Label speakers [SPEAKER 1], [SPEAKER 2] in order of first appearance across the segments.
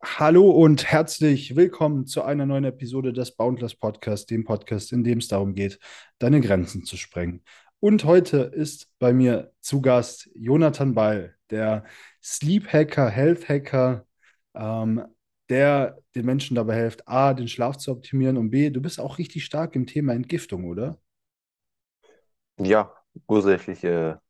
[SPEAKER 1] Hallo und herzlich willkommen zu einer neuen Episode des Boundless Podcasts, dem Podcast, in dem es darum geht, deine Grenzen zu sprengen. Und heute ist bei mir zu Gast Jonathan Ball, der Sleep Hacker, Health Hacker, ähm, der den Menschen dabei hilft, A, den Schlaf zu optimieren und B, du bist auch richtig stark im Thema Entgiftung, oder?
[SPEAKER 2] Ja, ursächliche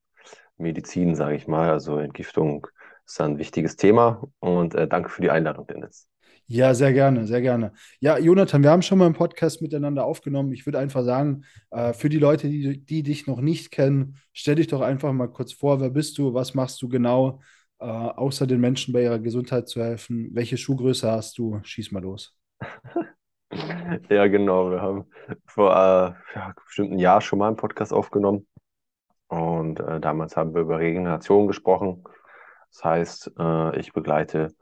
[SPEAKER 2] Medizin, sage ich mal. Also Entgiftung ist ein wichtiges Thema und äh, danke für die Einladung, Dennis.
[SPEAKER 1] Ja, sehr gerne, sehr gerne. Ja, Jonathan, wir haben schon mal einen Podcast miteinander aufgenommen. Ich würde einfach sagen, äh, für die Leute, die, die dich noch nicht kennen, stell dich doch einfach mal kurz vor, wer bist du, was machst du genau, äh, außer den Menschen bei ihrer Gesundheit zu helfen? Welche Schuhgröße hast du? Schieß mal los.
[SPEAKER 2] Ja, genau. Wir haben vor äh, ja, bestimmt einem Jahr schon mal einen Podcast aufgenommen und äh, damals haben wir über Regeneration gesprochen. Das heißt, äh, ich begleite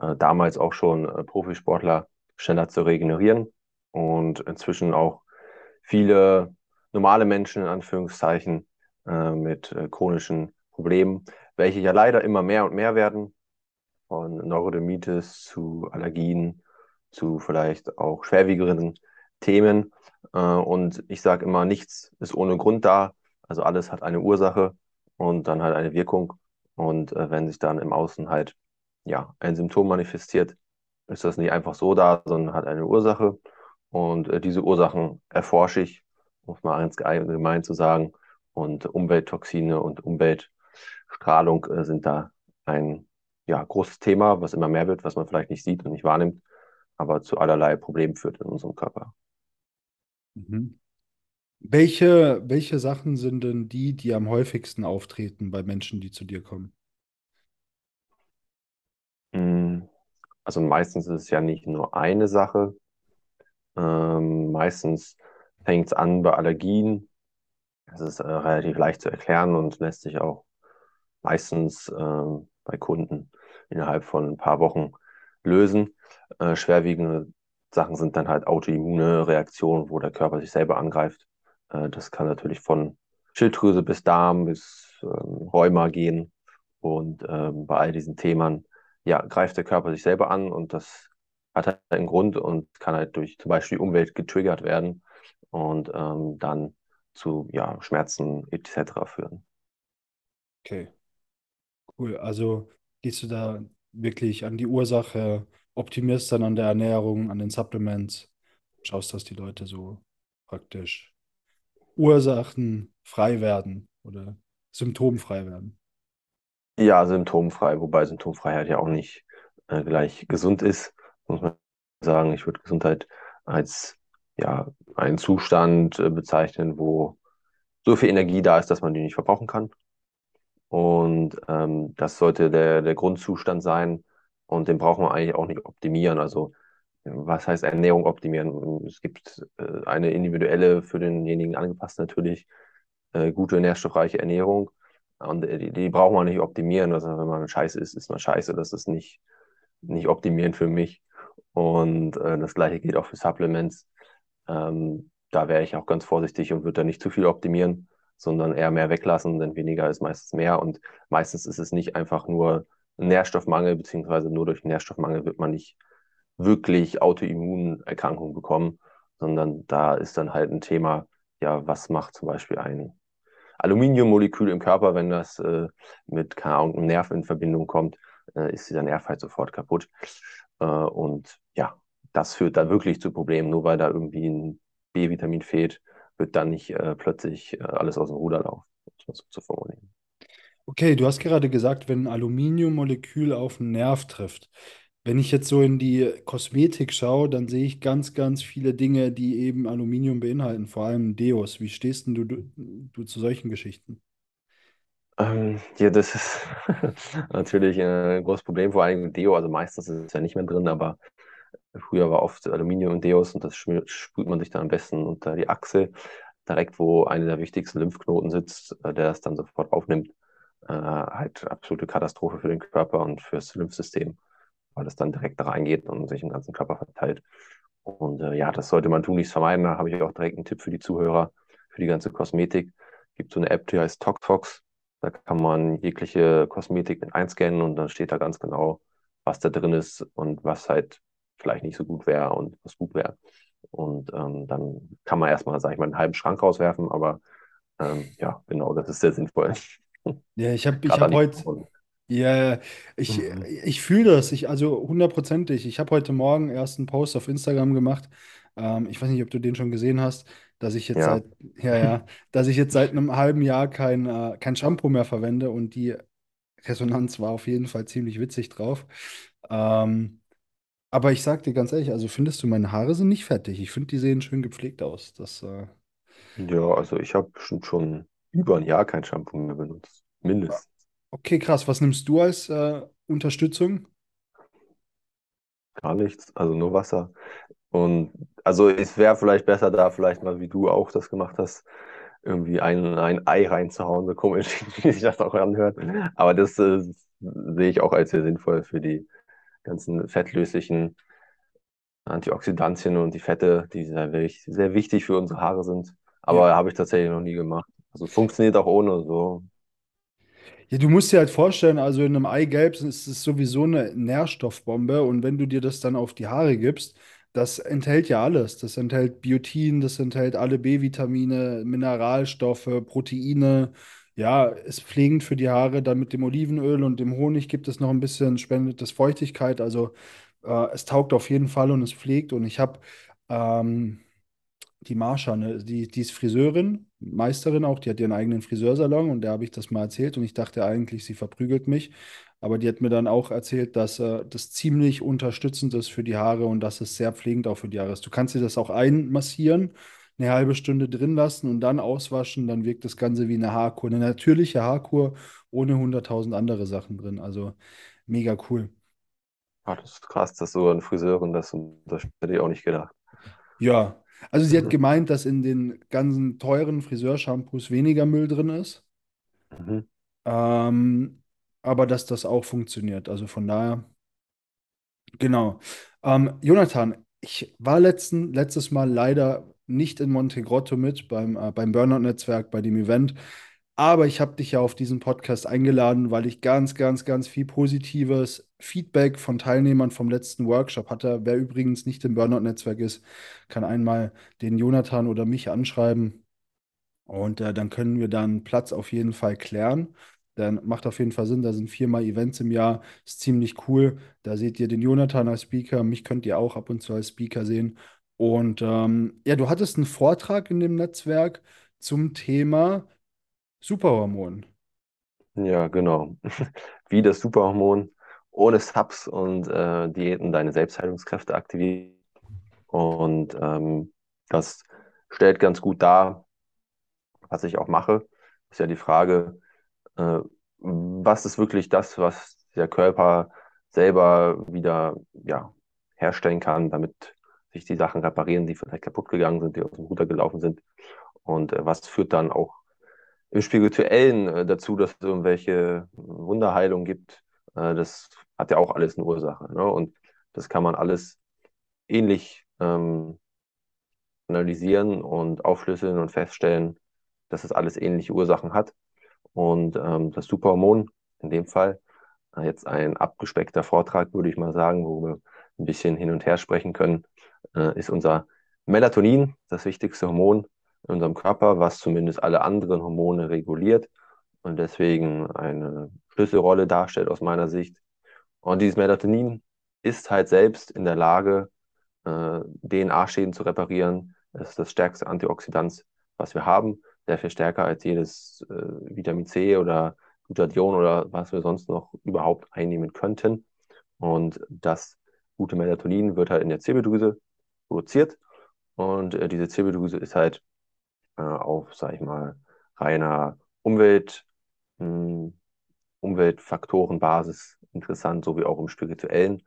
[SPEAKER 2] äh, damals auch schon äh, Profisportler schneller zu regenerieren und inzwischen auch viele normale Menschen in Anführungszeichen äh, mit äh, chronischen Problemen, welche ja leider immer mehr und mehr werden, von Neurodermitis zu Allergien zu vielleicht auch schwerwiegeren Themen. Äh, und ich sage immer, nichts ist ohne Grund da. Also alles hat eine Ursache und dann halt eine Wirkung. Und äh, wenn sich dann im Außen halt ja ein Symptom manifestiert, ist das nicht einfach so da, sondern hat eine Ursache. Und äh, diese Ursachen erforsche ich, muss man ganz allgemein zu sagen. Und Umwelttoxine und Umweltstrahlung äh, sind da ein ja, großes Thema, was immer mehr wird, was man vielleicht nicht sieht und nicht wahrnimmt, aber zu allerlei Problemen führt in unserem Körper.
[SPEAKER 1] Mhm. Welche, welche Sachen sind denn die, die am häufigsten auftreten bei Menschen, die zu dir kommen?
[SPEAKER 2] Mm, Also meistens ist es ja nicht nur eine Sache. Ähm, meistens fängt es an bei Allergien. Das ist äh, relativ leicht zu erklären und lässt sich auch meistens ähm, bei Kunden innerhalb von ein paar Wochen lösen. Äh, schwerwiegende Sachen sind dann halt autoimmune Reaktionen, wo der Körper sich selber angreift. Äh, das kann natürlich von Schilddrüse bis Darm bis ähm, Rheuma gehen. Und ähm, bei all diesen Themen, ja, greift der Körper sich selber an und das hat halt einen Grund und kann halt durch zum Beispiel Umwelt getriggert werden und ähm, dann zu ja, Schmerzen etc. führen.
[SPEAKER 1] Okay, cool. Also gehst du da wirklich an die Ursache, optimierst dann an der Ernährung, an den Supplements, schaust, dass die Leute so praktisch ursachenfrei werden oder symptomfrei werden.
[SPEAKER 2] Ja, symptomfrei, wobei Symptomfreiheit ja auch nicht äh, gleich gesund ist, muss man sagen. Ich würde Gesundheit als ja, einen Zustand äh, bezeichnen, wo so viel Energie da ist, dass man die nicht verbrauchen kann. Und ähm, das sollte der, der Grundzustand sein. Und den brauchen wir eigentlich auch nicht optimieren. Also, was heißt Ernährung optimieren? Es gibt äh, eine individuelle, für denjenigen angepasst natürlich, äh, gute, nährstoffreiche Ernährung. Und die, die braucht man nicht optimieren. Also, wenn man scheiße ist, ist man scheiße. Das ist nicht, nicht optimieren für mich. Und äh, das gleiche gilt auch für Supplements. Ähm, da wäre ich auch ganz vorsichtig und würde da nicht zu viel optimieren sondern eher mehr weglassen, denn weniger ist meistens mehr. Und meistens ist es nicht einfach nur Nährstoffmangel, beziehungsweise nur durch Nährstoffmangel wird man nicht wirklich Autoimmunerkrankungen bekommen, sondern da ist dann halt ein Thema, ja, was macht zum Beispiel ein Aluminiummolekül im Körper, wenn das äh, mit, keine Ahnung, einem Nerv in Verbindung kommt, äh, ist dieser Nerv halt sofort kaputt. Äh, und ja, das führt dann wirklich zu Problemen, nur weil da irgendwie ein B-Vitamin fehlt wird dann nicht äh, plötzlich äh, alles aus dem Ruder laufen, um es mal so zu formulieren.
[SPEAKER 1] Okay, du hast gerade gesagt, wenn ein Aluminiummolekül auf einen Nerv trifft. Wenn ich jetzt so in die Kosmetik schaue, dann sehe ich ganz, ganz viele Dinge, die eben Aluminium beinhalten, vor allem Deos. Wie stehst denn du, du, du zu solchen Geschichten?
[SPEAKER 2] Ähm, ja, das ist natürlich ein großes Problem, vor allem mit Deo. Also meistens ist es ja nicht mehr drin, aber früher war oft Aluminium und Deos und das sprüht man sich dann am besten unter die Achse, direkt wo einer der wichtigsten Lymphknoten sitzt, äh, der das dann sofort aufnimmt. Äh, halt absolute Katastrophe für den Körper und fürs Lymphsystem, weil es dann direkt da reingeht und sich im ganzen Körper verteilt. Und äh, ja, das sollte man tunlichst vermeiden. Da habe ich auch direkt einen Tipp für die Zuhörer, für die ganze Kosmetik. Es gibt so eine App, die heißt TokTox. Da kann man jegliche Kosmetik mit einscannen und dann steht da ganz genau, was da drin ist und was halt vielleicht nicht so gut wäre und was gut wäre. Und ähm, dann kann man erstmal, sage ich mal, einen halben Schrank rauswerfen, aber ähm, ja, genau, das ist sehr sinnvoll.
[SPEAKER 1] Ja, ich habe ich hab heute. Ja, ich,
[SPEAKER 2] Mhm.
[SPEAKER 1] ich fühle das, ich, also hundertprozentig. Ich habe heute Morgen erst einen Post auf Instagram gemacht. Ähm, ich weiß nicht, ob du den schon gesehen hast, dass ich jetzt
[SPEAKER 2] Ja,
[SPEAKER 1] seit, ja, ja, dass ich jetzt seit einem halben Jahr kein, äh, kein Shampoo mehr verwende und die Resonanz war auf jeden Fall ziemlich witzig drauf. Ähm, aber ich sag dir ganz ehrlich, also findest du, meine Haare sind nicht fertig. Ich finde, die sehen schön gepflegt aus. Das, äh,
[SPEAKER 2] ja, also ich habe bestimmt schon über ein Jahr kein Shampoo mehr benutzt. Mindestens.
[SPEAKER 1] Okay, krass. Was nimmst du als äh, Unterstützung?
[SPEAKER 2] Gar nichts, also nur Wasser. Und also es wäre vielleicht besser da, vielleicht mal wie du auch das gemacht hast, irgendwie ein, ein Ei reinzuhauen, so komisch, wie sich das auch anhört. Aber das äh, sehe ich auch als sehr sinnvoll für die ganzen fettlöslichen Antioxidantien und die Fette, die sehr, sehr wichtig für unsere Haare sind.
[SPEAKER 1] Ja.
[SPEAKER 2] Aber habe ich tatsächlich noch nie gemacht. Also es funktioniert auch ohne so.
[SPEAKER 1] Ja, du musst dir halt vorstellen, also in einem Eigelb ist es sowieso eine Nährstoffbombe und wenn du dir das dann auf die Haare gibst, das enthält ja alles. Das enthält Biotin, das enthält alle B-Vitamine, Mineralstoffe, Proteine. Ja, ist pflegend für die Haare. Dann mit dem Olivenöl und dem Honig gibt es noch ein bisschen, spendet das Feuchtigkeit. Also äh, es taugt auf jeden Fall und es pflegt. Und ich habe ähm, die Marsha, ne, die, die ist Friseurin, Meisterin auch, die hat ihren eigenen Friseursalon und der habe ich das mal erzählt und ich dachte eigentlich, sie verprügelt mich. Aber die hat mir dann auch erzählt, dass äh, das ziemlich unterstützend ist für die Haare und dass es sehr pflegend auch für die Haare ist. Du kannst dir das auch einmassieren, eine halbe Stunde drin lassen und dann auswaschen, dann wirkt das Ganze wie eine Haarkur, eine natürliche Haarkur ohne hunderttausend andere Sachen drin. Also mega cool.
[SPEAKER 2] Ah, das ist krass, dass so eine Friseurin das, das hätte ich auch nicht gedacht.
[SPEAKER 1] Ja, also sie hat gemeint, dass in den ganzen teuren Friseurshampoos weniger Müll drin ist.
[SPEAKER 2] Mhm.
[SPEAKER 1] Ähm, aber dass das auch funktioniert. Also von daher, genau. Ähm, Jonathan, ich war letzten, letztes Mal leider nicht in Montegrotto mit beim, äh, beim Burnout-Netzwerk, bei dem Event. Aber ich habe dich ja auf diesen Podcast eingeladen, weil ich ganz, ganz, ganz viel positives Feedback von Teilnehmern vom letzten Workshop hatte. Wer übrigens nicht im Burnout-Netzwerk ist, kann einmal den Jonathan oder mich anschreiben. Und äh, dann können wir dann Platz auf jeden Fall klären. Dann macht auf jeden Fall Sinn. Da sind viermal Events im Jahr. Ist ziemlich cool. Da seht ihr den Jonathan als Speaker. Mich könnt ihr auch ab und zu als Speaker sehen. Und ähm, ja, du hattest einen Vortrag in dem Netzwerk zum Thema Superhormon.
[SPEAKER 2] Ja, genau. Wie das Superhormon ohne Subs und äh, Diäten deine Selbstheilungskräfte aktiviert. Und ähm, das stellt ganz gut dar, was ich auch mache. Ist ja die Frage, äh, was ist wirklich das, was der Körper selber wieder ja, herstellen kann, damit sich die Sachen reparieren, die vielleicht kaputt gegangen sind, die aus dem Ruder gelaufen sind. Und äh, was führt dann auch im Spirituellen äh, dazu, dass es irgendwelche Wunderheilungen gibt. Äh, das hat ja auch alles eine Ursache. Ne? Und das kann man alles ähnlich ähm, analysieren und aufschlüsseln und feststellen, dass es alles ähnliche Ursachen hat. Und ähm, das Superhormon, in dem Fall, äh, jetzt ein abgespeckter Vortrag, würde ich mal sagen, wo wir ein bisschen hin und her sprechen können, äh, ist unser Melatonin, das wichtigste Hormon in unserem Körper, was zumindest alle anderen Hormone reguliert und deswegen eine Schlüsselrolle darstellt aus meiner Sicht. Und dieses Melatonin ist halt selbst in der Lage, äh, DNA-Schäden zu reparieren. Es ist das stärkste Antioxidant, was wir haben. Sehr viel stärker als jedes äh, Vitamin C oder Glutathion oder was wir sonst noch überhaupt einnehmen könnten. Und das gute Melatonin wird halt in der Zirbeldrüse produziert. Und äh, diese Zirbeldrüse ist halt äh, auf, sag ich mal, reiner Umwelt, mh, Umweltfaktorenbasis interessant, so wie auch im spirituellen.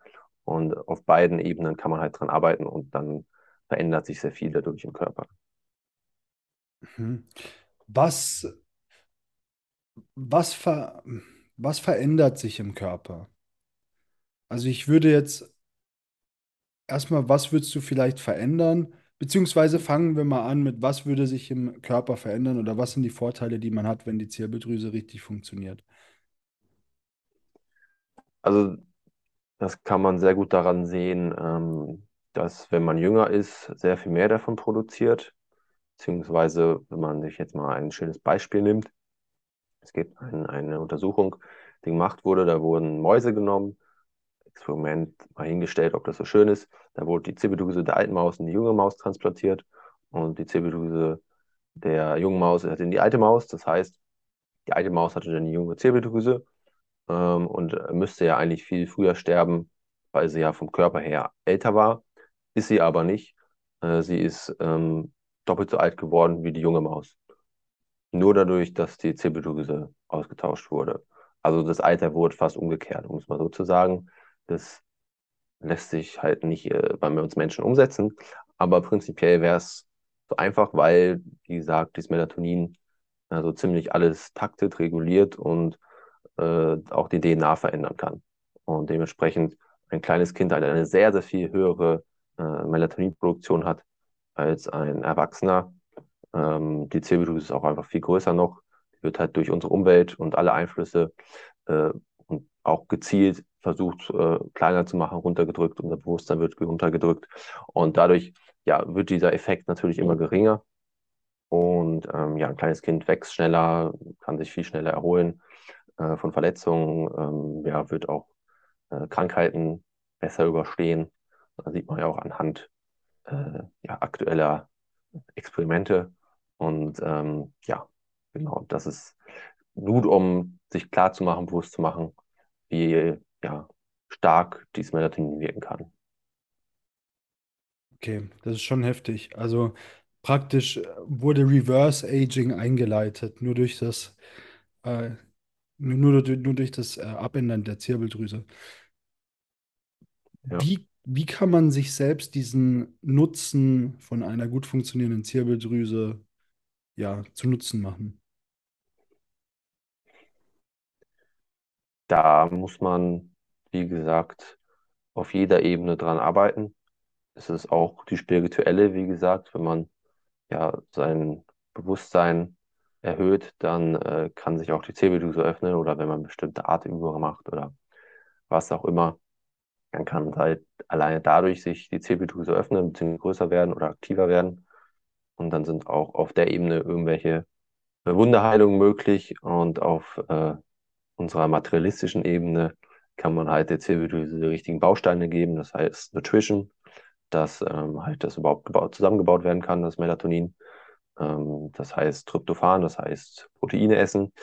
[SPEAKER 2] Und auf beiden Ebenen kann man halt dran arbeiten und dann verändert sich sehr viel dadurch im Körper.
[SPEAKER 1] Mhm. Was, was, ver, was verändert sich im Körper? Also ich würde jetzt erstmal, was würdest du vielleicht verändern? Beziehungsweise fangen wir mal an mit, was würde sich im Körper verändern oder was sind die Vorteile, die man hat, wenn die Zirbeldrüse richtig funktioniert?
[SPEAKER 2] Also Das kann man sehr gut daran sehen, ähm, dass wenn man jünger ist, sehr viel mehr davon produziert. Beziehungsweise, wenn man sich jetzt mal ein schönes Beispiel nimmt, es gibt ein, eine Untersuchung, die gemacht wurde, da wurden Mäuse genommen, Experiment mal hingestellt, ob das so schön ist. Da wurde die Zirbeldrüse der alten Maus in die junge Maus transplantiert und die Zirbeldrüse der jungen Maus in die alte Maus. Das heißt, die alte Maus hatte dann die junge Zirbeldrüse ähm, und müsste ja eigentlich viel früher sterben, weil sie ja vom Körper her älter war. Ist sie aber nicht. Äh, sie ist ähm, doppelt so alt geworden wie die junge Maus. Nur dadurch, dass die Zirbeldrüse ausgetauscht wurde. Also das Alter wurde fast umgekehrt, um es mal so zu sagen. Das lässt sich halt nicht äh, bei uns Menschen umsetzen. Aber prinzipiell wäre es so einfach, weil, wie gesagt, das Melatonin also ziemlich alles taktet, reguliert und äh, auch die DNA verändern kann. Und dementsprechend ein kleines Kind halt eine sehr, sehr viel höhere äh, Melatoninproduktion hat als ein Erwachsener. Ähm, die Zirbeldrüse ist auch einfach viel größer noch. Die wird halt durch unsere Umwelt und alle Einflüsse äh, und auch gezielt versucht, äh, kleiner zu machen, runtergedrückt. Unser Bewusstsein wird runtergedrückt. Und dadurch ja, wird dieser Effekt natürlich immer geringer. Und ähm, ja, ein kleines Kind wächst schneller, kann sich viel schneller erholen äh, von Verletzungen, ähm, ja, wird auch äh, Krankheiten besser überstehen. Da sieht man ja auch anhand äh, ja, aktueller Experimente. Und ähm, ja, genau, das ist gut, um sich klar zu machen, bewusst zu machen, wie ja, stark dieses Melatonin wirken kann.
[SPEAKER 1] Okay, das ist schon heftig. Also praktisch äh, wurde Reverse Aging eingeleitet, nur durch das, äh, nur, nur, nur durch das äh, Abändern der Zirbeldrüse.
[SPEAKER 2] Ja.
[SPEAKER 1] Wie, wie kann man sich selbst diesen Nutzen von einer gut funktionierenden Zirbeldrüse ja, zu Nutzen machen?
[SPEAKER 2] Da muss man, wie gesagt, auf jeder Ebene dran arbeiten. Es ist auch die spirituelle, wie gesagt, wenn man ja sein Bewusstsein erhöht, dann äh, kann sich auch die Zirbeldrüse öffnen oder wenn man bestimmte Atemübungen macht oder was auch immer, dann kann halt alleine dadurch sich die Zirbeldrüse öffnen, bzw. größer werden oder aktiver werden. Und dann sind auch auf der Ebene irgendwelche Wunderheilungen möglich und auf äh, unserer materialistischen Ebene kann man halt der Zirbeldrüse die richtigen Bausteine geben, das heißt Nutrition, dass ähm, halt das überhaupt gebaut, zusammengebaut werden kann, das Melatonin. Ähm, das heißt Tryptophan, das heißt Proteine essen.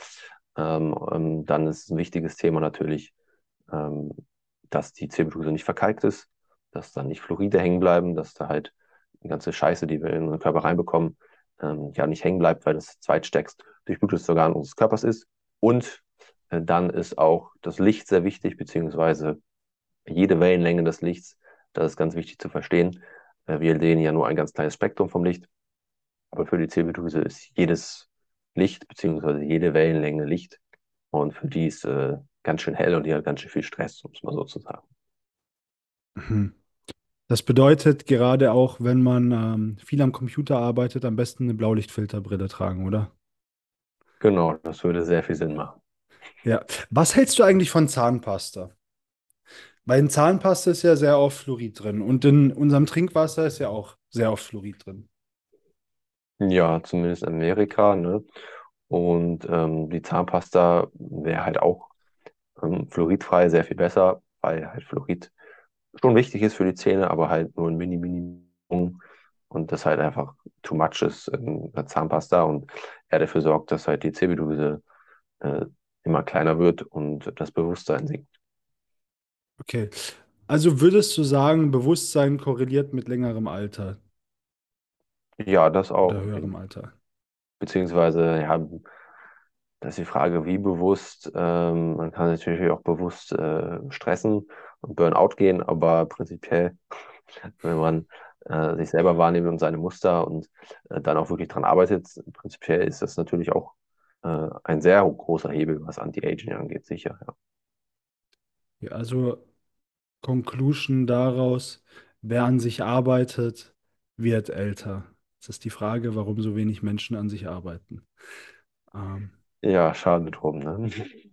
[SPEAKER 2] Ähm, ähm dann ist ein wichtiges Thema natürlich, ähm, dass die Zirbeldrüse nicht verkalkt ist, dass da nicht Fluoride hängen bleiben, dass da halt die ganze Scheiße, die wir in unseren Körper reinbekommen, ähm, ja nicht hängen bleibt, weil das zweitstärkst durchblutetes Organ unseres Körpers ist. Und dann ist auch das Licht sehr wichtig, beziehungsweise jede Wellenlänge des Lichts das ist ganz wichtig zu verstehen. Äh, wir sehen ja nur ein ganz kleines Spektrum vom Licht, aber für die Zirbeldrüse ist jedes Licht bzw. jede Wellenlänge Licht und für die ist äh, ganz schön hell und die hat ganz schön viel Stress, um es mal so zu sagen.
[SPEAKER 1] Mhm. Das bedeutet gerade auch, wenn man ähm, viel am Computer arbeitet, am besten eine Blaulichtfilterbrille tragen, oder?
[SPEAKER 2] Genau, das würde sehr viel Sinn machen.
[SPEAKER 1] Ja. Was hältst du eigentlich von Zahnpasta? Bei in Zahnpasta ist ja sehr oft Fluorid drin und in unserem Trinkwasser ist ja auch sehr oft Fluorid drin.
[SPEAKER 2] Ja, zumindest in Amerika, ne? Und ähm, die Zahnpasta wäre halt auch ähm, fluoridfrei sehr viel besser, weil halt Fluorid schon wichtig ist für die Zähne, aber halt nur ein mini, mini und das halt einfach too much ist in der Zahnpasta und er dafür sorgt, dass halt die Zirbeldrüse äh, immer kleiner wird und das Bewusstsein sinkt.
[SPEAKER 1] Okay. Also würdest du sagen, Bewusstsein korreliert mit längerem Alter
[SPEAKER 2] Ja, das
[SPEAKER 1] oder
[SPEAKER 2] auch.
[SPEAKER 1] höherem Alter?
[SPEAKER 2] Beziehungsweise, ja, das ist die Frage, wie bewusst. Ähm, man kann natürlich auch bewusst äh, stressen und Burnout gehen, aber prinzipiell, wenn man äh, sich selber wahrnimmt und seine Muster und äh, dann auch wirklich dran arbeitet, prinzipiell ist das natürlich auch äh, ein sehr großer Hebel, was Anti-Aging angeht, sicher, ja.
[SPEAKER 1] Ja, also Conclusion daraus, wer an sich arbeitet, wird älter. Das ist die Frage, warum so wenig Menschen an sich arbeiten. Ähm,
[SPEAKER 2] Ja, schade drum, ne?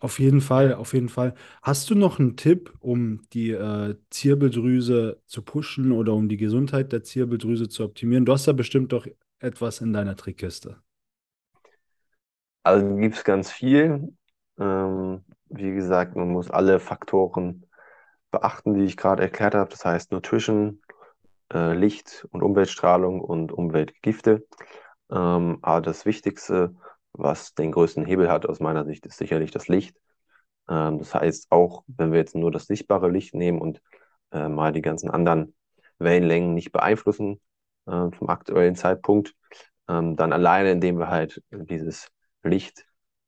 [SPEAKER 1] Auf jeden Fall, auf jeden Fall. Hast du noch einen Tipp, um die äh, Zirbeldrüse zu pushen oder um die Gesundheit der Zirbeldrüse zu optimieren? Du hast da bestimmt doch etwas in deiner Trickkiste.
[SPEAKER 2] Also gibt es ganz viel. Ähm, wie gesagt, man muss alle Faktoren beachten, die ich gerade erklärt habe. Das heißt Nutrition, äh, Licht und Umweltstrahlung und Umweltgifte. Ähm, aber das Wichtigste, was den größten Hebel hat aus meiner Sicht, ist sicherlich das Licht. Ähm, das heißt, auch wenn wir jetzt nur das sichtbare Licht nehmen und äh, mal die ganzen anderen Wellenlängen nicht beeinflussen äh, zum aktuellen Zeitpunkt, ähm, dann alleine, indem wir halt dieses Licht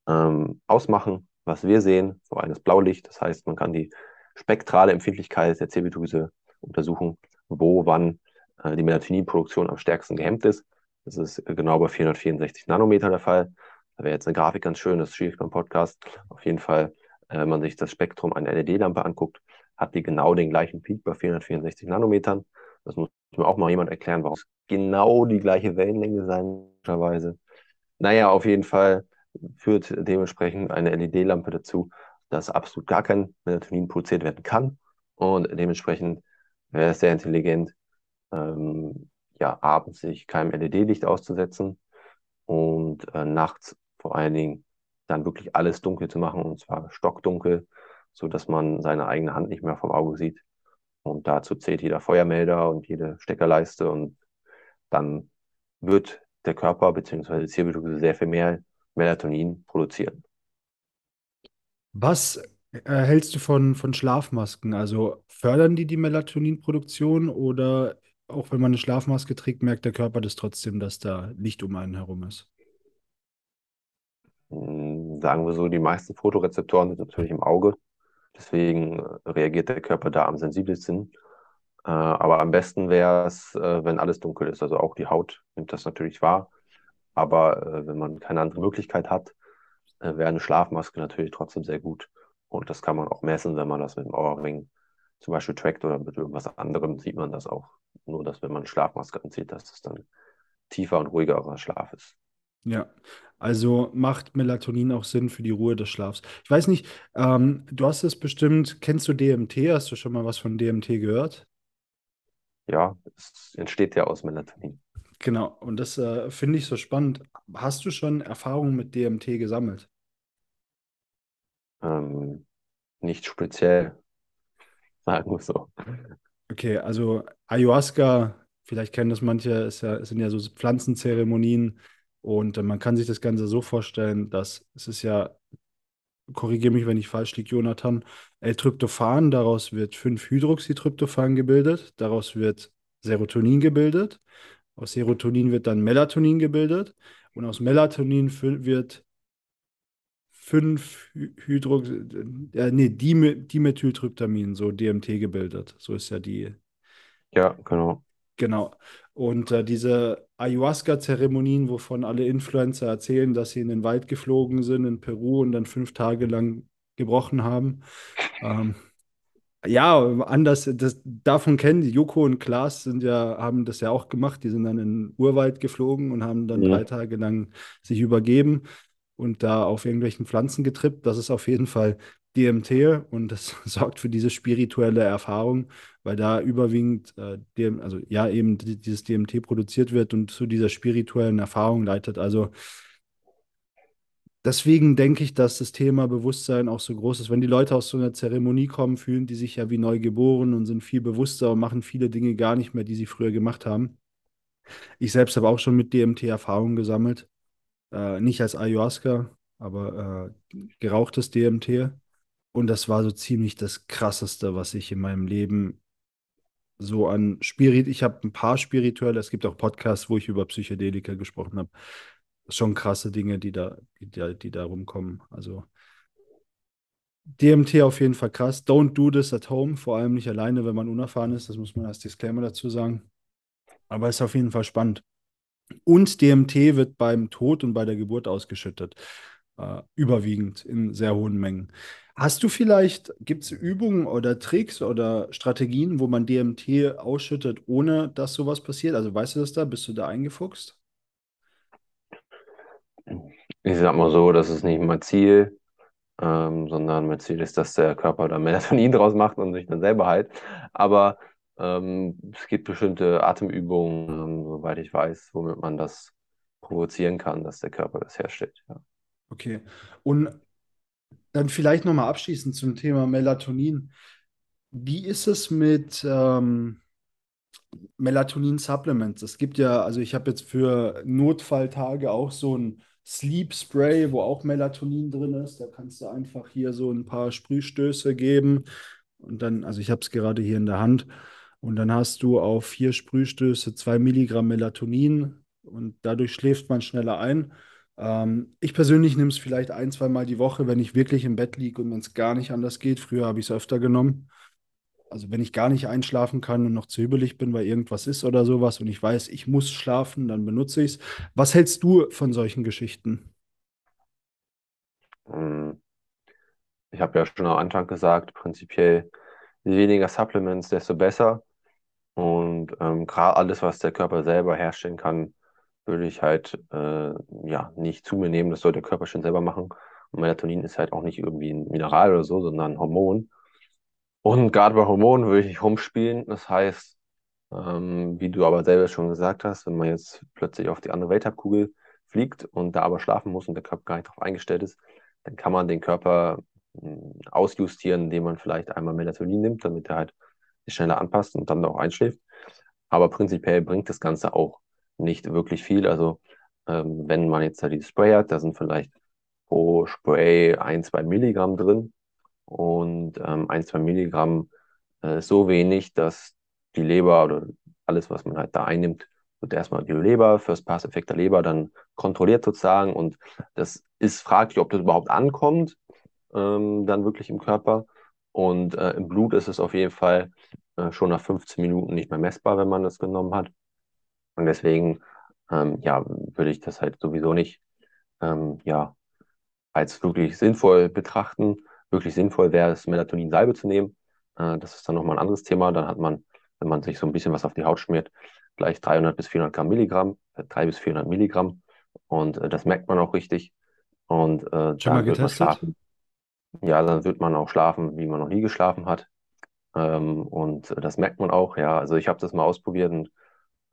[SPEAKER 2] ähm, ausmachen, was wir sehen, allem das Blaulicht. Das heißt, man kann die spektrale Empfindlichkeit der Zirbeldrüse untersuchen, wo, wann äh, die Melatoninproduktion am stärksten gehemmt ist. Das ist genau bei 464 Nanometer der Fall. Da wäre jetzt eine Grafik ganz schön, das ist schwierig beim Podcast. Auf jeden Fall, äh, wenn man sich das Spektrum einer LED-Lampe anguckt, hat die genau den gleichen Peak bei 464 Nanometern. Das muss mir auch mal jemand erklären, warum es genau die gleiche Wellenlänge sein möglicherweise. Naja, auf jeden Fall führt dementsprechend eine LED-Lampe dazu, dass absolut gar kein Melatonin produziert werden kann. Und dementsprechend wäre es sehr intelligent, ähm, ja, abends sich keinem LED-Licht auszusetzen und äh, nachts vor allen Dingen dann wirklich alles dunkel zu machen und zwar stockdunkel, sodass man seine eigene Hand nicht mehr vom Auge sieht. Und dazu zählt jeder Feuermelder und jede Steckerleiste und dann wird der Körper bzw. die Zirbeldrüse sehr viel mehr Melatonin produzieren.
[SPEAKER 1] Was hältst du von, von Schlafmasken? Also fördern die die Melatoninproduktion oder auch wenn man eine Schlafmaske trägt, merkt der Körper das trotzdem, dass da Licht um einen herum ist?
[SPEAKER 2] Hm, Sagen wir so, die meisten Photorezeptoren sind natürlich im Auge. Deswegen reagiert der Körper da am sensibelsten. Äh, aber am besten wäre es, äh, wenn alles dunkel ist. Also auch die Haut nimmt das natürlich wahr. Aber äh, wenn man keine andere Möglichkeit hat, äh, wäre eine Schlafmaske natürlich trotzdem sehr gut. Und das kann man auch messen, wenn man das mit dem Ohrring zum Beispiel trackt oder mit irgendwas anderem, sieht man das auch. Nur, dass wenn man eine Schlafmaske anzieht, dass das dann tiefer und ruhigerer Schlaf ist.
[SPEAKER 1] Ja, also macht Melatonin auch Sinn für die Ruhe des Schlafs. Ich weiß nicht, ähm, du hast es bestimmt, kennst du DMT? Hast du schon mal was von DMT gehört?
[SPEAKER 2] Ja, es entsteht ja aus Melatonin.
[SPEAKER 1] Genau, und das äh, finde ich so spannend. Hast du schon Erfahrungen mit DMT gesammelt?
[SPEAKER 2] Ähm, nicht speziell, sagen wir so.
[SPEAKER 1] Okay, also Ayahuasca, vielleicht kennen das manche, ist ja, es sind ja so Pflanzenzeremonien und äh, man kann sich das Ganze so vorstellen, dass es ist ja, korrigiere mich, wenn ich falsch liege, Jonathan, L-Tryptophan, daraus wird 5-Hydroxytryptophan gebildet, daraus wird Serotonin gebildet, aus Serotonin wird dann Melatonin gebildet und aus Melatonin wird 5 Hydrox äh, nee, Dime Dimethyltryptamin, so DMT gebildet. So ist ja die,
[SPEAKER 2] Ja, genau.
[SPEAKER 1] genau. Und äh, diese Ayahuasca-Zeremonien, wovon alle Influencer erzählen, dass sie in den Wald geflogen sind in Peru und dann fünf Tage lang gebrochen haben. Ähm, ja, anders, das, davon kennen die Joko und Klaas sind ja, haben das ja auch gemacht. Die sind dann in den Urwald geflogen und haben dann drei
[SPEAKER 2] Mhm.
[SPEAKER 1] Tage lang sich übergeben und da auf irgendwelchen Pflanzen getrippt. Das ist auf jeden Fall DMT und das sorgt für diese spirituelle Erfahrung, weil da überwiegend äh, dem, also ja, eben die- dieses DMT produziert wird und zu dieser spirituellen Erfahrung leitet. Also deswegen denke ich, dass das Thema Bewusstsein auch so groß ist. Wenn die Leute aus so einer Zeremonie kommen, fühlen die sich ja wie neu geboren und sind viel bewusster und machen viele Dinge gar nicht mehr, die sie früher gemacht haben. Ich selbst habe auch schon mit DMT Erfahrungen gesammelt. Äh, nicht als Ayahuasca, aber äh, gerauchtes DMT. Und das war so ziemlich das Krasseste, was ich in meinem Leben so an Spirit. Ich habe ein paar spirituelle, es gibt auch Podcasts, wo ich über Psychedelika gesprochen habe. Schon krasse Dinge, die da, die, da- die da rumkommen. Also DMT auf jeden Fall krass. Don't do this at home, vor allem nicht alleine, wenn man unerfahren ist. Das muss man als Disclaimer dazu sagen. Aber ist auf jeden Fall spannend. Und DMT wird beim Tod und bei der Geburt ausgeschüttet. Äh, überwiegend in sehr hohen Mengen. Hast du vielleicht, gibt es Übungen oder Tricks oder Strategien, wo man DMT ausschüttet, ohne dass sowas passiert? Also weißt du das da? Bist du da eingefuchst?
[SPEAKER 2] Ich sag mal so, das ist nicht mein Ziel, ähm, sondern mein Ziel ist, dass der Körper da Melatonin draus macht und sich dann selber heilt. Aber ähm, es gibt bestimmte Atemübungen, ähm, soweit ich weiß, womit man das provozieren kann, dass der Körper das herstellt. Ja.
[SPEAKER 1] Okay. Und dann vielleicht nochmal abschließend zum Thema Melatonin. Wie ist es mit ähm, Melatonin-Supplements? Es gibt ja, also ich habe jetzt für Notfalltage auch so ein Sleep Spray, wo auch Melatonin drin ist. Da kannst du einfach hier so ein paar Sprühstöße geben. Und dann, also ich habe es gerade hier in der Hand. Und dann hast du auf vier Sprühstöße zwei Milligramm Melatonin und dadurch schläft man schneller ein. Ähm, ich persönlich nehme es vielleicht ein, zwei Mal die Woche, wenn ich wirklich im Bett liege und wenn es gar nicht anders geht. Früher habe ich es öfter genommen. Also wenn ich gar nicht einschlafen kann und noch zu hübelig bin, weil irgendwas ist oder sowas und ich weiß, ich muss schlafen, dann benutze ich es. Was hältst du von solchen Geschichten?
[SPEAKER 2] Hm. Ich habe ja schon am Anfang gesagt, prinzipiell je weniger Supplements, desto besser. Und ähm, gerade alles, was der Körper selber herstellen kann, würde ich halt äh, ja nicht zu mir nehmen. Das soll der Körper schon selber machen. Und Melatonin ist halt auch nicht irgendwie ein Mineral oder so, sondern ein Hormon. Und gerade bei Hormonen würde ich nicht rumspielen. Das heißt, ähm, wie du aber selber schon gesagt hast, wenn man jetzt plötzlich auf die andere Welthalbkugel fliegt und da aber schlafen muss und der Körper gar nicht darauf eingestellt ist, dann kann man den Körper hm, ausjustieren, indem man vielleicht einmal Melatonin nimmt, damit er halt sich schneller anpasst und dann auch einschläft. Aber prinzipiell bringt das Ganze auch nicht wirklich viel. Also ähm, wenn man jetzt da dieses Spray hat, da sind vielleicht pro Spray ein, zwei Milligramm drin. Und ähm, ein, zwei Milligramm äh, ist so wenig, dass die Leber oder alles, was man halt da einnimmt, wird erstmal die Leber, First Pass Effekt der Leber dann kontrolliert sozusagen. Und das ist fraglich, ob das überhaupt ankommt, ähm, dann wirklich im Körper. Und äh, im Blut ist es auf jeden Fall äh, schon nach 15 Minuten nicht mehr messbar, wenn man das genommen hat. Und deswegen, ähm, ja, würde ich das halt sowieso nicht, ähm, ja, als wirklich sinnvoll betrachten. Wirklich sinnvoll wäre es, Melatonin-Salbe zu nehmen. Äh, das ist dann nochmal ein anderes Thema. Dann hat man, wenn man sich so ein bisschen was auf die Haut schmiert, gleich 300 bis 400 Gramm Milligramm, äh, 3 bis 400 Milligramm. Und äh, das merkt man auch richtig. Und äh,
[SPEAKER 1] Schon mal
[SPEAKER 2] dann wird man schlafen. Ja, dann wird man auch schlafen, wie man noch nie geschlafen hat. Ähm, und das merkt man auch, ja. Also ich habe das mal ausprobiert und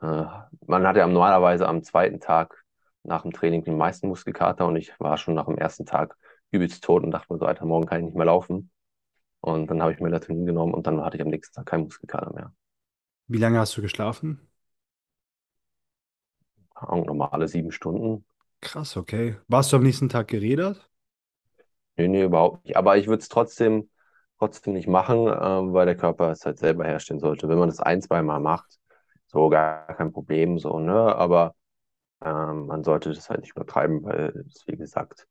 [SPEAKER 2] man hat ja normalerweise am zweiten Tag nach dem Training den meisten Muskelkater und ich war schon nach dem ersten Tag übelst tot und dachte mir so, Alter, morgen kann ich nicht mehr laufen. Und dann habe ich Melatonin genommen und dann hatte ich am nächsten Tag keinen Muskelkater mehr.
[SPEAKER 1] Wie lange hast du geschlafen?
[SPEAKER 2] Und normale sieben Stunden.
[SPEAKER 1] Krass, okay. Warst du am nächsten Tag gerädert?
[SPEAKER 2] Nee, nee, überhaupt nicht. Aber ich würde es trotzdem, trotzdem nicht machen, ähm, weil der Körper es halt selber herstellen sollte. Wenn man das ein, zwei Mal macht, so gar kein Problem, so, ne? Aber ähm, man sollte das halt nicht übertreiben, weil es, wie gesagt,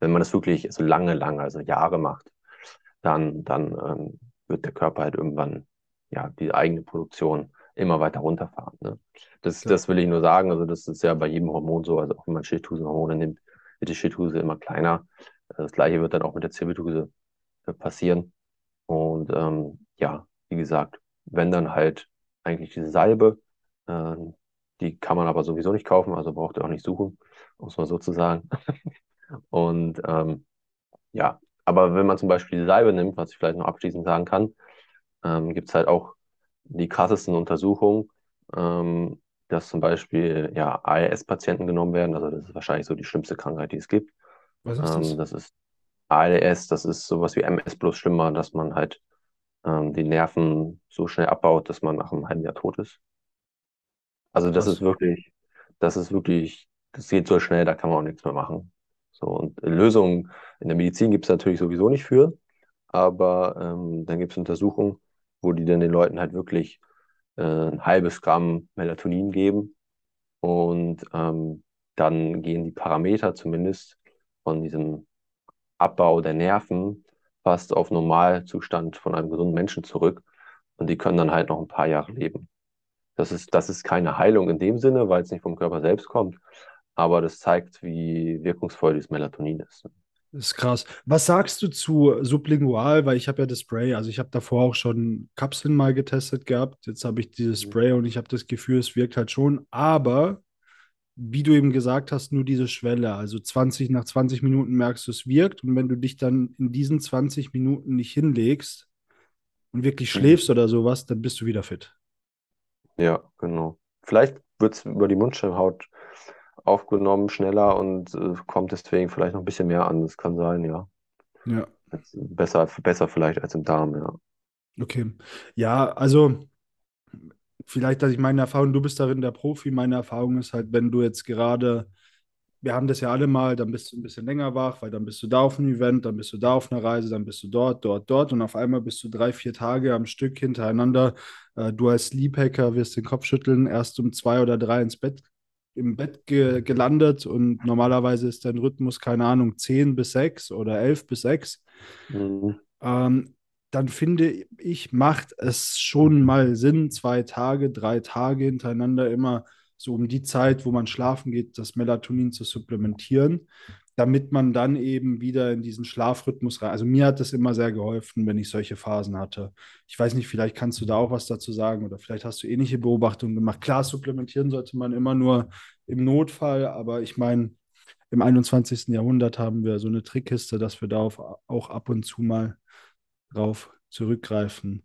[SPEAKER 2] wenn man das wirklich so lange, lange, also Jahre macht, dann, dann ähm, wird der Körper halt irgendwann ja die eigene Produktion immer weiter runterfahren. Ne? Das, das will ich nur sagen. Also das ist ja bei jedem Hormon so. Also auch wenn man Schilddrüsenhormone nimmt, wird die Schilddrüse immer kleiner. Das gleiche wird dann auch mit der Zirbeldrüse äh, passieren. Und ähm, ja, wie gesagt, wenn dann halt eigentlich diese Salbe, äh, die kann man aber sowieso nicht kaufen, also braucht ihr auch nicht suchen, muss man sozusagen. Und ähm, ja, aber wenn man zum Beispiel die Salbe nimmt, was ich vielleicht noch abschließend sagen kann, ähm, gibt es halt auch die krassesten Untersuchungen, ähm, dass zum Beispiel ja, ALS-Patienten genommen werden. Also das ist wahrscheinlich so die schlimmste Krankheit, die es gibt.
[SPEAKER 1] Was ist
[SPEAKER 2] Ähm,
[SPEAKER 1] das?
[SPEAKER 2] das ist ALS, das ist sowas wie MS bloß schlimmer, dass man halt ähm, die Nerven so schnell abbaut, dass man nach einem halben Jahr tot ist. Also das ist
[SPEAKER 1] Krass.
[SPEAKER 2] wirklich, das ist wirklich, das geht so schnell, da kann man auch nichts mehr machen. So, und Lösungen in der Medizin gibt es natürlich sowieso nicht für, aber ähm, dann gibt es Untersuchungen, wo die dann den Leuten halt wirklich äh, ein halbes Gramm Melatonin geben und ähm, dann gehen die Parameter zumindest von diesem Abbau der Nerven fast auf Normalzustand von einem gesunden Menschen zurück und die können dann halt noch ein paar Jahre leben. Das ist, das ist keine Heilung in dem Sinne, weil es nicht vom Körper selbst kommt, aber das zeigt, wie wirkungsvoll dieses Melatonin ist.
[SPEAKER 1] Das ist krass. Was sagst du zu sublingual? Weil ich habe ja das Spray, also ich habe davor auch schon Kapseln mal getestet gehabt. Jetzt habe ich dieses Spray und ich habe das Gefühl, es wirkt halt schon. Aber wie du eben gesagt hast, nur diese Schwelle. Also 20, nach 20 Minuten merkst du, es wirkt. Und wenn du dich dann in diesen 20 Minuten nicht hinlegst und wirklich
[SPEAKER 2] Mhm.
[SPEAKER 1] schläfst oder sowas, dann bist du wieder fit.
[SPEAKER 2] Ja, genau. Vielleicht wird es über die Mundschleimhaut aufgenommen schneller und äh, kommt deswegen vielleicht noch ein bisschen mehr an. Das kann sein, ja.
[SPEAKER 1] Ja,
[SPEAKER 2] Besser, besser vielleicht als im Darm, ja.
[SPEAKER 1] okay. Ja, also vielleicht, dass ich meine Erfahrung, du bist darin der Profi. Meine Erfahrung ist halt, wenn du jetzt gerade, wir haben das ja alle mal, dann bist du ein bisschen länger wach, weil dann bist du da auf einem Event, dann bist du da auf einer Reise, dann bist du dort, dort, dort und auf einmal bist du drei, vier Tage am Stück hintereinander. Äh, du als Sleephacker wirst den Kopf schütteln, erst um zwei oder drei ins Bett, im Bett ge gelandet und normalerweise ist dein Rhythmus, keine Ahnung, zehn bis sechs oder elf bis sechs.
[SPEAKER 2] Mhm.
[SPEAKER 1] Ähm, dann finde ich, macht es schon mal Sinn, zwei Tage, drei Tage hintereinander immer so um die Zeit, wo man schlafen geht, das Melatonin zu supplementieren, damit man dann eben wieder in diesen Schlafrhythmus rein. Also mir hat das immer sehr geholfen, wenn ich solche Phasen hatte. Ich weiß nicht, vielleicht kannst du da auch was dazu sagen oder vielleicht hast du ähnliche Beobachtungen gemacht. Klar, supplementieren sollte man immer nur im Notfall, aber ich meine, im 21. Jahrhundert haben wir so eine Trickkiste, dass wir darauf auch ab und zu mal drauf zurückgreifen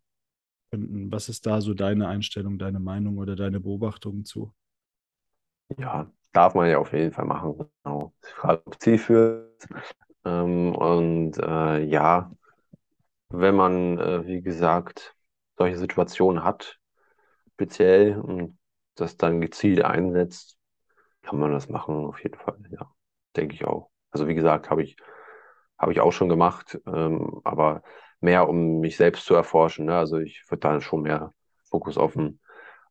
[SPEAKER 1] könnten. Was ist da so deine Einstellung, deine Meinung oder deine Beobachtungen zu?
[SPEAKER 2] Ja, darf man ja auf jeden Fall machen. Genau. Frage, ob zielführend. Ähm, und äh, ja, wenn man, äh, wie gesagt, solche Situationen hat, speziell und das dann gezielt einsetzt, kann man das machen, auf jeden Fall. Ja, denke ich auch. Also wie gesagt, habe ich, habe ich auch schon gemacht, ähm, aber mehr, um mich selbst zu erforschen. Ne? Also ich würde da schon mehr Fokus auf den,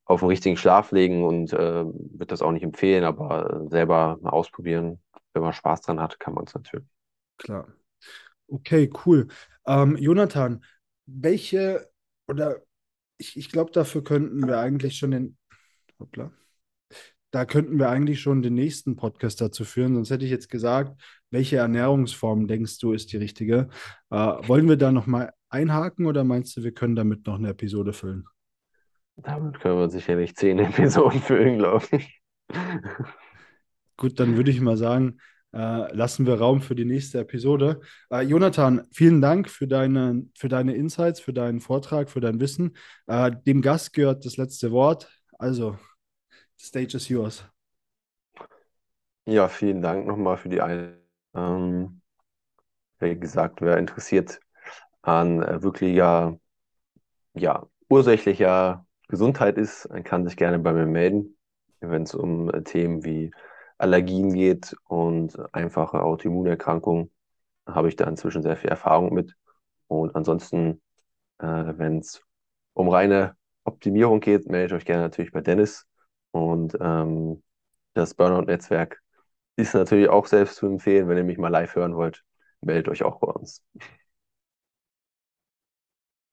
[SPEAKER 2] auf den richtigen Schlaf legen und äh, würde das auch nicht empfehlen, aber selber mal ausprobieren. Wenn man Spaß dran hat, kann man es natürlich.
[SPEAKER 1] Klar. Okay, cool. Ähm, Jonathan, welche oder ich, ich glaube, dafür könnten wir eigentlich schon den, hoppla, da könnten wir eigentlich schon den nächsten Podcast dazu führen. Sonst hätte ich jetzt gesagt, welche Ernährungsform denkst du ist die richtige? Äh, wollen wir da nochmal einhaken oder meinst du, wir können damit noch eine Episode füllen?
[SPEAKER 2] Damit können wir sicherlich zehn Episoden füllen, glaube ich.
[SPEAKER 1] Gut, dann würde ich mal sagen, äh, lassen wir Raum für die nächste Episode. Äh, Jonathan, vielen Dank für deine, für deine Insights, für deinen Vortrag, für dein Wissen. Äh, dem Gast gehört das letzte Wort. Also, stage is yours.
[SPEAKER 2] Ja, vielen Dank nochmal für die Einladung. Ähm, wie gesagt, wer interessiert an äh, wirklicher, ja, ursächlicher Gesundheit ist, kann sich gerne bei mir melden, wenn es um äh, Themen wie Allergien geht und einfache Autoimmunerkrankungen. Habe ich da inzwischen sehr viel Erfahrung mit. Und ansonsten, äh, wenn es um reine Optimierung geht, melde ich euch gerne natürlich bei Dennis. Und ähm, das Burnout-Netzwerk ist natürlich auch selbst zu empfehlen. Wenn ihr mich mal live hören wollt, meldet euch auch bei uns.